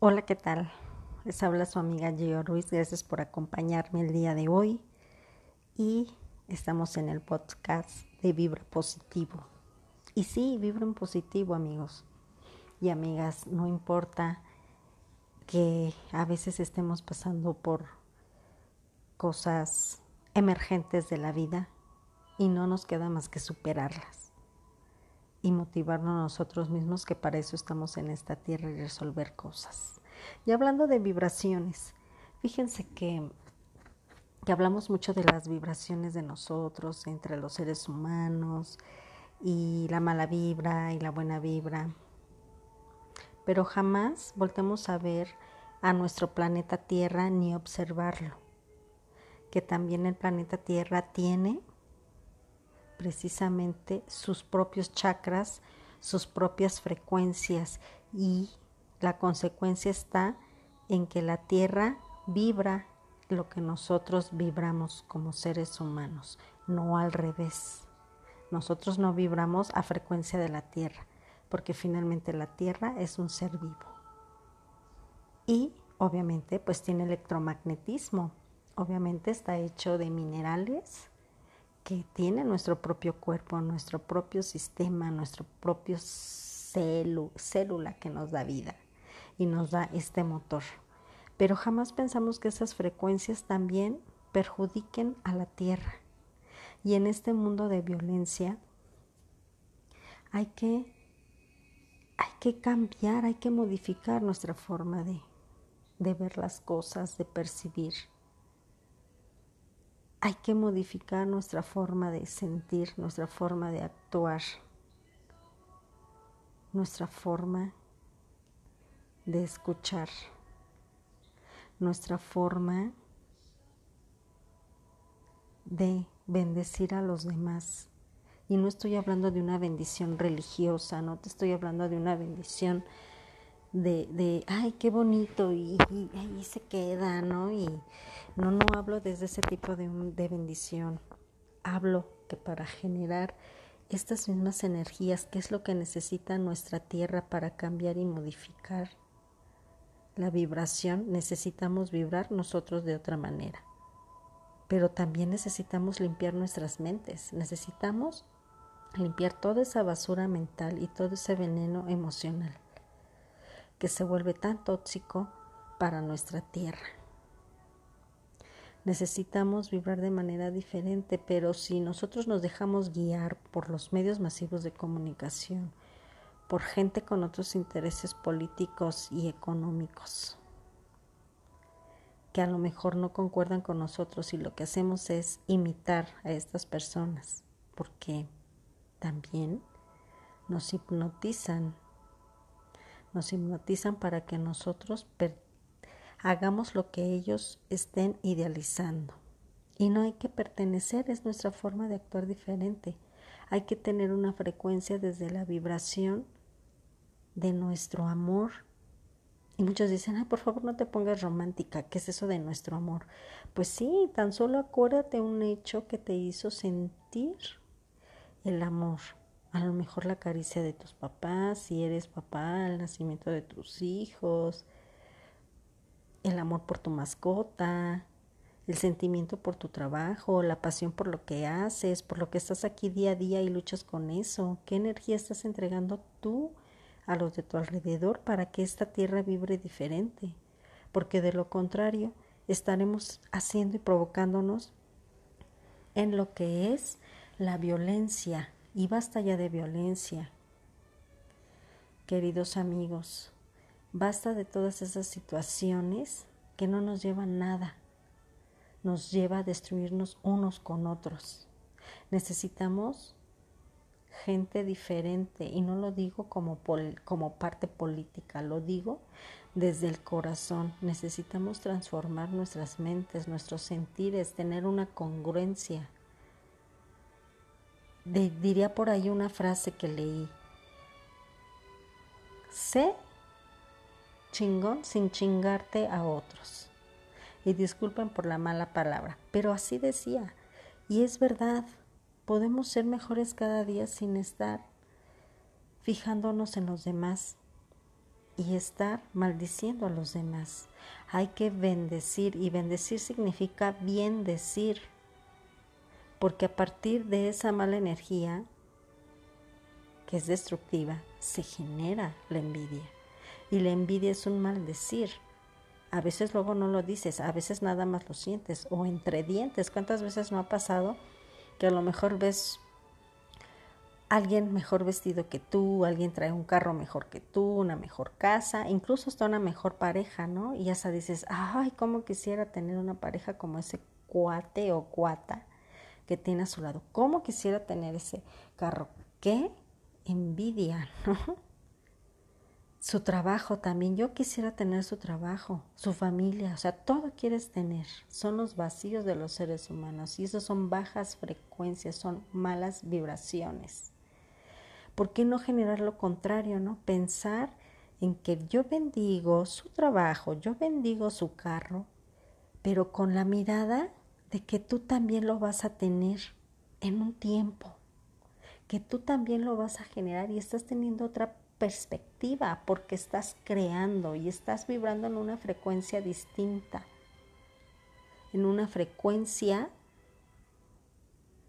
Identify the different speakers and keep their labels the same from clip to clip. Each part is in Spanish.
Speaker 1: Hola, ¿qué tal? Les habla su amiga Gio Ruiz. Gracias por acompañarme el día de hoy. Y estamos en el podcast de Vibra Positivo. Y sí, vibra en positivo, amigos y amigas. No importa que a veces estemos pasando por cosas emergentes de la vida y no nos queda más que superarlas y motivarnos nosotros mismos que para eso estamos en esta tierra y resolver cosas. Y hablando de vibraciones, fíjense que, que hablamos mucho de las vibraciones de nosotros entre los seres humanos y la mala vibra y la buena vibra, pero jamás voltemos a ver a nuestro planeta Tierra ni observarlo, que también el planeta Tierra tiene precisamente sus propios chakras, sus propias frecuencias y la consecuencia está en que la Tierra vibra lo que nosotros vibramos como seres humanos, no al revés. Nosotros no vibramos a frecuencia de la Tierra, porque finalmente la Tierra es un ser vivo. Y obviamente pues tiene electromagnetismo. Obviamente está hecho de minerales, que tiene nuestro propio cuerpo, nuestro propio sistema, nuestro propio célula que nos da vida y nos da este motor. Pero jamás pensamos que esas frecuencias también perjudiquen a la tierra. Y en este mundo de violencia hay que, hay que cambiar, hay que modificar nuestra forma de, de ver las cosas, de percibir hay que modificar nuestra forma de sentir, nuestra forma de actuar, nuestra forma de escuchar, nuestra forma de bendecir a los demás. Y no estoy hablando de una bendición religiosa, no te estoy hablando de una bendición de, de ay, qué bonito, y, ahí se queda, ¿no? Y no, no hablo desde ese tipo de, de bendición. Hablo que para generar estas mismas energías, que es lo que necesita nuestra tierra para cambiar y modificar la vibración, necesitamos vibrar nosotros de otra manera. Pero también necesitamos limpiar nuestras mentes, necesitamos limpiar toda esa basura mental y todo ese veneno emocional que se vuelve tan tóxico para nuestra tierra. Necesitamos vibrar de manera diferente, pero si nosotros nos dejamos guiar por los medios masivos de comunicación, por gente con otros intereses políticos y económicos, que a lo mejor no concuerdan con nosotros y lo que hacemos es imitar a estas personas, porque también nos hipnotizan nos hipnotizan para que nosotros hagamos lo que ellos estén idealizando. Y no hay que pertenecer, es nuestra forma de actuar diferente. Hay que tener una frecuencia desde la vibración de nuestro amor. Y muchos dicen, ay, por favor no te pongas romántica, ¿qué es eso de nuestro amor? Pues sí, tan solo acuérdate un hecho que te hizo sentir el amor a lo mejor la caricia de tus papás, si eres papá, el nacimiento de tus hijos, el amor por tu mascota, el sentimiento por tu trabajo, la pasión por lo que haces, por lo que estás aquí día a día y luchas con eso. ¿Qué energía estás entregando tú a los de tu alrededor para que esta tierra vibre diferente? Porque de lo contrario, estaremos haciendo y provocándonos en lo que es la violencia, y basta ya de violencia. Queridos amigos, basta de todas esas situaciones que no nos llevan nada, nos lleva a destruirnos unos con otros. Necesitamos gente diferente y no lo digo como, como parte política, lo digo desde el corazón. Necesitamos transformar nuestras mentes, nuestros sentires, tener una congruencia diría por ahí una frase que leí. Sé chingón sin chingarte a otros. Y disculpen por la mala palabra, pero así decía. Y es verdad, podemos ser mejores cada día sin estar fijándonos en los demás. y estar maldiciendo a los demás. Hay que bendecir y bendecir significa bien decir, porque a partir de esa mala energía que es destructiva, se genera la envidia. Y la envidia es un maldecir. A veces luego no lo dices, a veces nada más lo sientes o entre dientes. ¿Cuántas veces no ha pasado que a lo mejor ves alguien mejor vestido que tú, alguien trae un carro mejor que tú, una mejor casa, incluso está una mejor pareja, ¿no? Y hasta dices, ay, cómo quisiera tener una pareja como ese cuate o cuata que tiene a su lado. ¿Cómo quisiera tener ese carro? ¿Qué? Envidia, ¿no? Su trabajo también. Yo quisiera tener su trabajo, su familia, o sea, todo quieres tener. Son los vacíos de los seres humanos y eso son bajas frecuencias, son malas vibraciones. ¿por qué no generar lo contrario, no? Pensar en que yo bendigo su trabajo, yo bendigo su carro, pero con la mirada de que tú también lo vas a tener en un tiempo, que tú también lo vas a generar y estás teniendo otra perspectiva porque estás creando y estás vibrando en una frecuencia distinta, en una frecuencia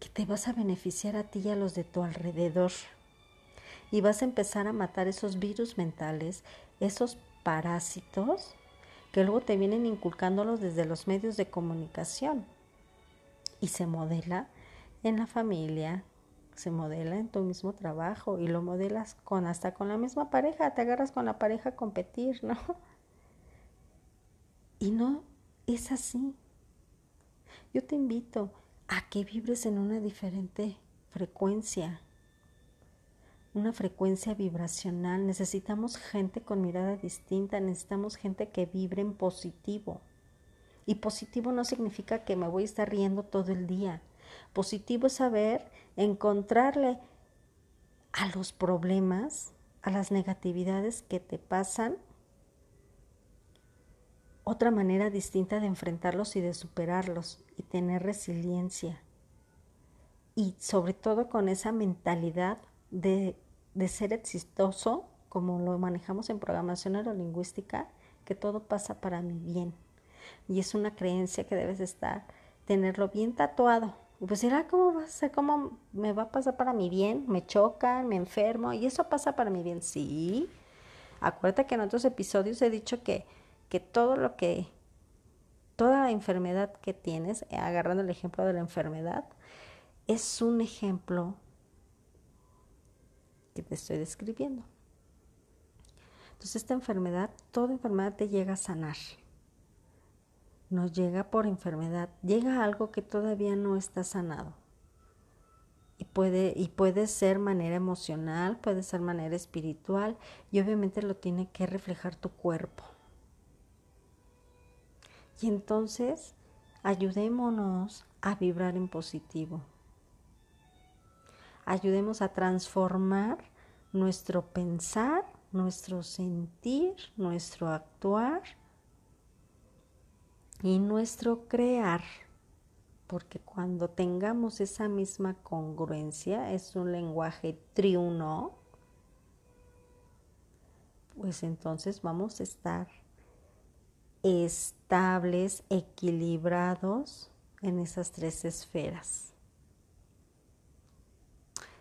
Speaker 1: que te vas a beneficiar a ti y a los de tu alrededor y vas a empezar a matar esos virus mentales, esos parásitos que luego te vienen inculcándolos desde los medios de comunicación. Y se modela en la familia, se modela en tu mismo trabajo y lo modelas con hasta con la misma pareja, te agarras con la pareja a competir, ¿no? Y no es así. Yo te invito a que vibres en una diferente frecuencia, una frecuencia vibracional, necesitamos gente con mirada distinta, necesitamos gente que vibre en positivo. Y positivo no significa que me voy a estar riendo todo el día. Positivo es saber encontrarle a los problemas, a las negatividades que te pasan, otra manera distinta de enfrentarlos y de superarlos y tener resiliencia. Y sobre todo con esa mentalidad de, ser exitoso, como lo manejamos en programación neurolingüística, que todo pasa para mi bien. Y es una creencia que debes estar, tenerlo bien tatuado. Y pues dirá, ¿cómo va a ser? ¿Cómo me va a pasar para mi bien? Me chocan, me enfermo, y eso pasa para mi bien. Sí. Acuérdate que en otros episodios he dicho que, que todo lo que, toda la enfermedad que tienes, agarrando el ejemplo de la enfermedad, es un ejemplo que te estoy describiendo. Entonces esta enfermedad, toda enfermedad te llega a sanar. No llega por enfermedad, llega algo que todavía no está sanado. Y puede, y puede ser manera emocional, puede ser manera espiritual y obviamente lo tiene que reflejar tu cuerpo. Y entonces ayudémonos a vibrar en positivo ayudemos a transformar nuestro pensar, nuestro sentir, nuestro actuar y nuestro crear. Porque cuando tengamos esa misma congruencia, es un lenguaje triuno, pues entonces vamos a estar estables, equilibrados en esas tres esferas.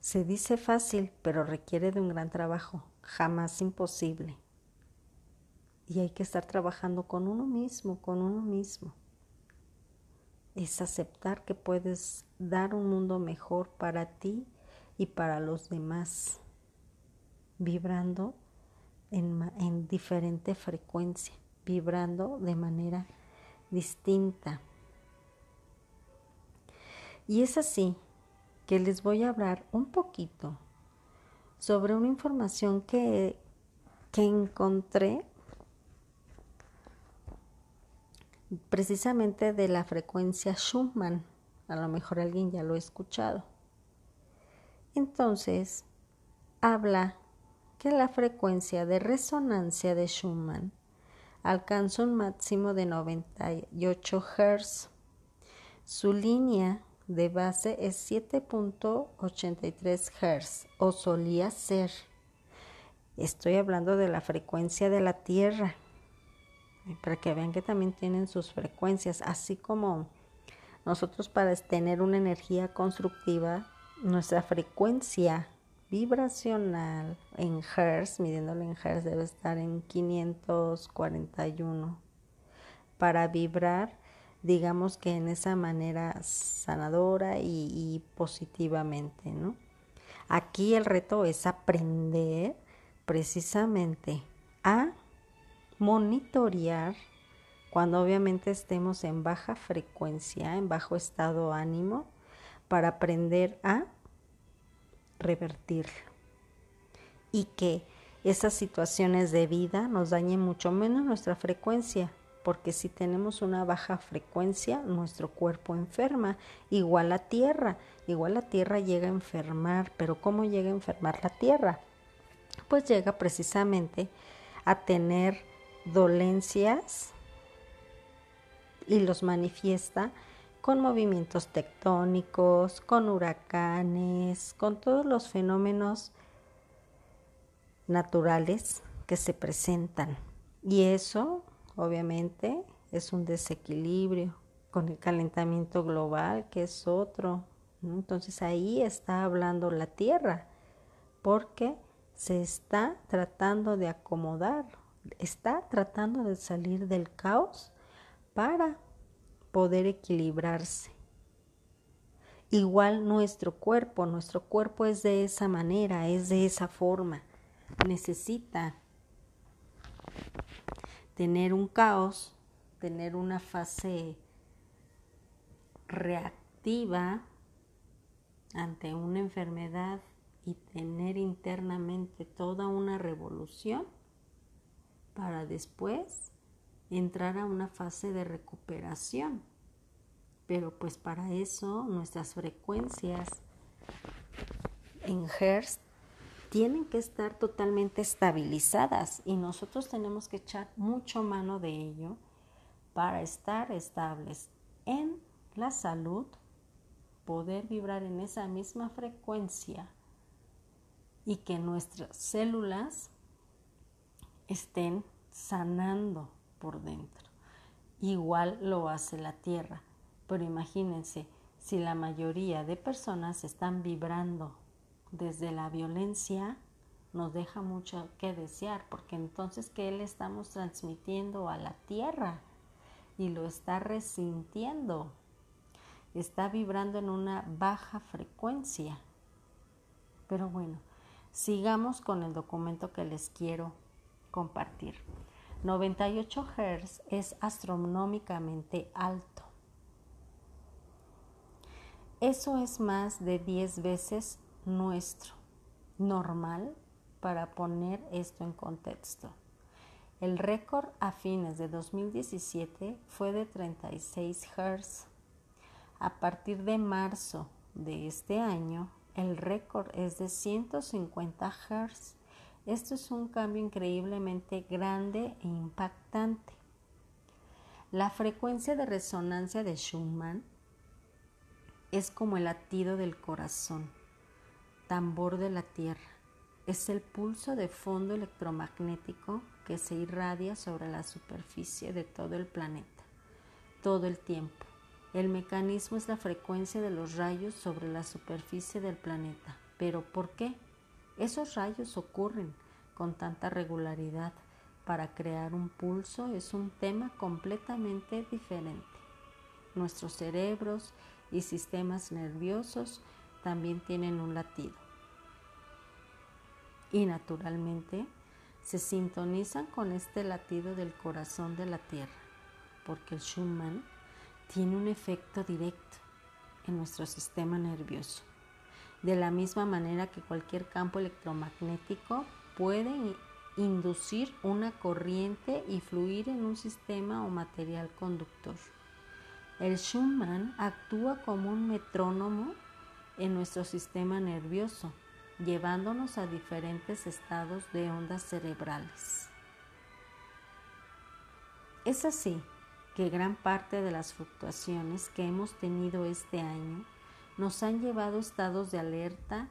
Speaker 1: Se dice fácil, pero requiere de un gran trabajo, jamás imposible. Y hay que estar trabajando con uno mismo, con uno mismo. Es aceptar que puedes dar un mundo mejor para ti y para los demás, vibrando en, en diferente frecuencia, vibrando de manera distinta. Y es así que les voy a hablar un poquito sobre una información que, que encontré precisamente de la frecuencia Schumann. A lo mejor alguien ya lo ha escuchado. Entonces, habla que la frecuencia de resonancia de Schumann alcanza un máximo de 98 Hz. Su línea de base es 7.83 Hz o solía ser. Estoy hablando de la frecuencia de la Tierra, para que vean que también tienen sus frecuencias, así como nosotros para tener una energía constructiva, nuestra frecuencia vibracional en Hertz, midiéndolo en Hertz, debe estar en 541. Para vibrar, digamos que en esa manera sanadora y, y positivamente, ¿no? Aquí el reto es aprender precisamente a monitorear cuando obviamente estemos en baja frecuencia, en bajo estado ánimo, para aprender a revertirlo. Y que esas situaciones de vida nos dañen mucho menos nuestra frecuencia, porque si tenemos una baja frecuencia, nuestro cuerpo enferma, igual la tierra, igual la tierra llega a enfermar, pero ¿cómo llega a enfermar la tierra? Pues llega precisamente a tener dolencias y los manifiesta con movimientos tectónicos, con huracanes, con todos los fenómenos naturales que se presentan. Y eso, obviamente, es un desequilibrio con el calentamiento global, que es otro. Entonces ahí está hablando la Tierra, porque se está tratando de acomodar, está tratando de salir del caos para poder equilibrarse. Igual nuestro cuerpo, nuestro cuerpo es de esa manera, es de esa forma. Necesita tener un caos, tener una fase reactiva ante una enfermedad y tener internamente toda una revolución para después entrar a una fase de recuperación. Pero pues para eso nuestras frecuencias en Hertz tienen que estar totalmente estabilizadas y nosotros tenemos que echar mucho mano de ello para estar estables en la salud, poder vibrar en esa misma frecuencia y que nuestras células estén sanando por dentro. Igual lo hace la Tierra. Pero imagínense, si la mayoría de personas están vibrando desde la violencia, nos deja mucho que desear, porque entonces, ¿qué le estamos transmitiendo a la Tierra? Y lo está resintiendo. Está vibrando en una baja frecuencia. Pero bueno, sigamos con el documento que les quiero compartir. 98 Hz es astronómicamente alto. Eso es más de 10 veces nuestro normal para poner esto en contexto. El récord a fines de 2017 fue de 36 Hz. A partir de marzo de este año, el récord es de 150 Hz. Esto es un cambio increíblemente grande e impactante. La frecuencia de resonancia de Schumann es como el latido del corazón, tambor de la Tierra. Es el pulso de fondo electromagnético que se irradia sobre la superficie de todo el planeta, todo el tiempo. El mecanismo es la frecuencia de los rayos sobre la superficie del planeta. ¿Pero por qué? Esos rayos ocurren con tanta regularidad para crear un pulso es un tema completamente diferente. Nuestros cerebros y sistemas nerviosos también tienen un latido. Y naturalmente se sintonizan con este latido del corazón de la Tierra, porque el Schumann tiene un efecto directo en nuestro sistema nervioso de la misma manera que cualquier campo electromagnético puede inducir una corriente y fluir en un sistema o material conductor. El Schumann actúa como un metrónomo en nuestro sistema nervioso, llevándonos a diferentes estados de ondas cerebrales. Es así que gran parte de las fluctuaciones que hemos tenido este año nos han llevado estados de alerta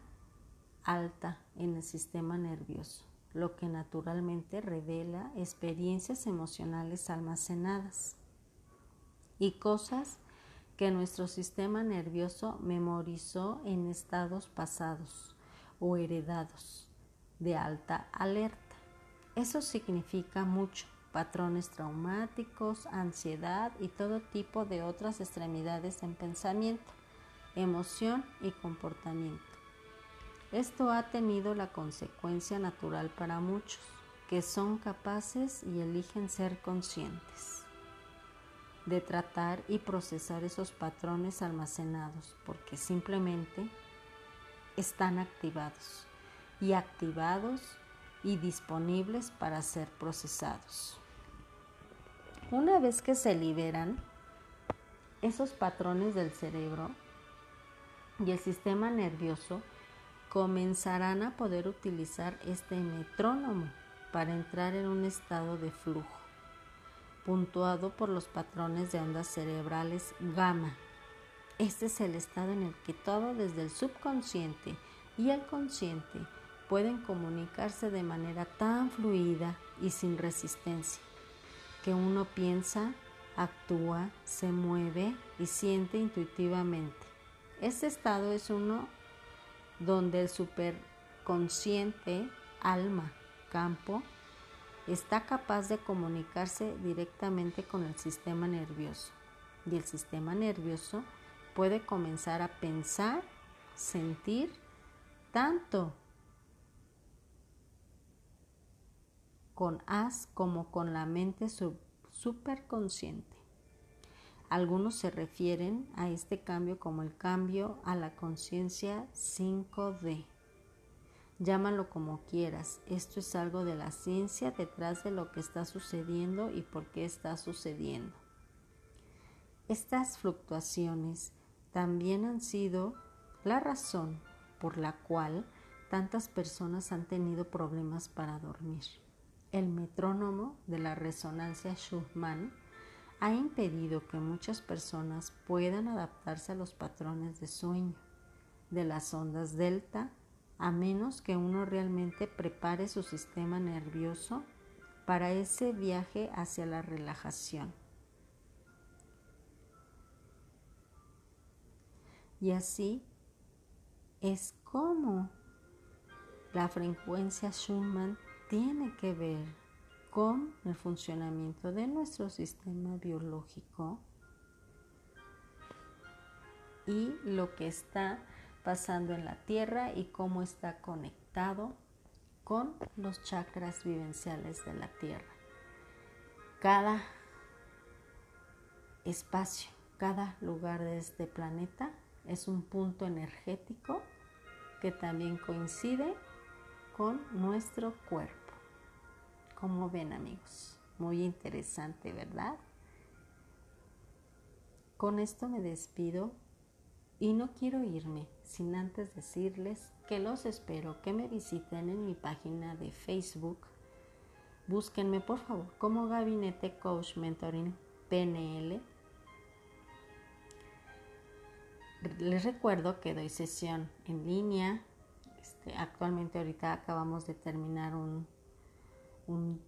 Speaker 1: alta en el sistema nervioso, lo que naturalmente revela experiencias emocionales almacenadas y cosas que nuestro sistema nervioso memorizó en estados pasados o heredados de alta alerta. Eso significa mucho, patrones traumáticos, ansiedad y todo tipo de otras extremidades en pensamiento, emoción y comportamiento. Esto ha tenido la consecuencia natural para muchos, que son capaces y eligen ser conscientes de tratar y procesar esos patrones almacenados, porque simplemente están activados y activados y disponibles para ser procesados. Una vez que se liberan esos patrones del cerebro y el sistema nervioso, comenzarán a poder utilizar este metrónomo para entrar en un estado de flujo, puntuado por los patrones de ondas cerebrales gamma. Este es el estado en el que todo desde el subconsciente y el consciente pueden comunicarse de manera tan fluida y sin resistencia, que uno piensa, actúa, se mueve y siente intuitivamente. Este estado es uno donde el superconsciente, alma, campo, está capaz de comunicarse directamente con el sistema nervioso. Y el sistema nervioso puede comenzar a pensar, sentir, tanto con as como con la mente superconsciente. Algunos se refieren a este cambio como el cambio a la conciencia 5D. Llámalo como quieras, esto es algo de la ciencia detrás de lo que está sucediendo y por qué está sucediendo. Estas fluctuaciones también han sido la razón por la cual tantas personas han tenido problemas para dormir. El metrónomo de la resonancia Schumann ha impedido que muchas personas puedan adaptarse a los patrones de sueño de las ondas delta a menos que uno realmente prepare su sistema nervioso para ese viaje hacia la relajación. Y así es como la frecuencia Schumann tiene que ver con el funcionamiento de nuestro sistema biológico y lo que está pasando en la Tierra y cómo está conectado con los chakras vivenciales de la Tierra. Cada espacio, cada lugar de este planeta es un punto energético que también coincide con nuestro cuerpo. Como ven amigos, muy interesante, ¿verdad? Con esto me despido y no quiero irme sin antes decirles que los espero que me visiten en mi página de Facebook. Búsquenme por favor como Gabinete Coach Mentoring PNL. Les recuerdo que doy sesión en línea. Este, actualmente ahorita acabamos de terminar un un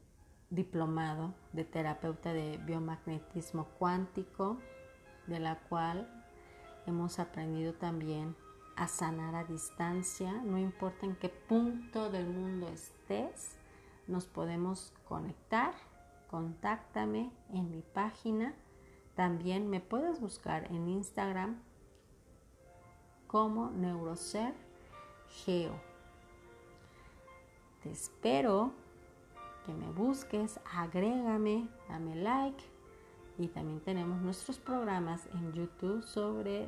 Speaker 1: diplomado de terapeuta de biomagnetismo cuántico, de la cual hemos aprendido también a sanar a distancia, no importa en qué punto del mundo estés, nos podemos conectar, contáctame en mi página, también me puedes buscar en Instagram como Neuroser Geo. Te espero que me busques, agrégame, dame like y también tenemos nuestros programas en YouTube sobre,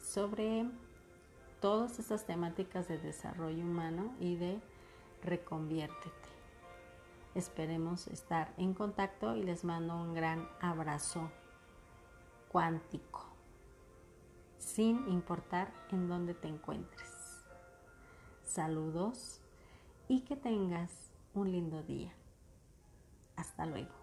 Speaker 1: sobre todas estas temáticas de desarrollo humano y de reconviértete. Esperemos estar en contacto y les mando un gran abrazo cuántico, sin importar en dónde te encuentres. Saludos y que tengas un lindo día. Hasta luego.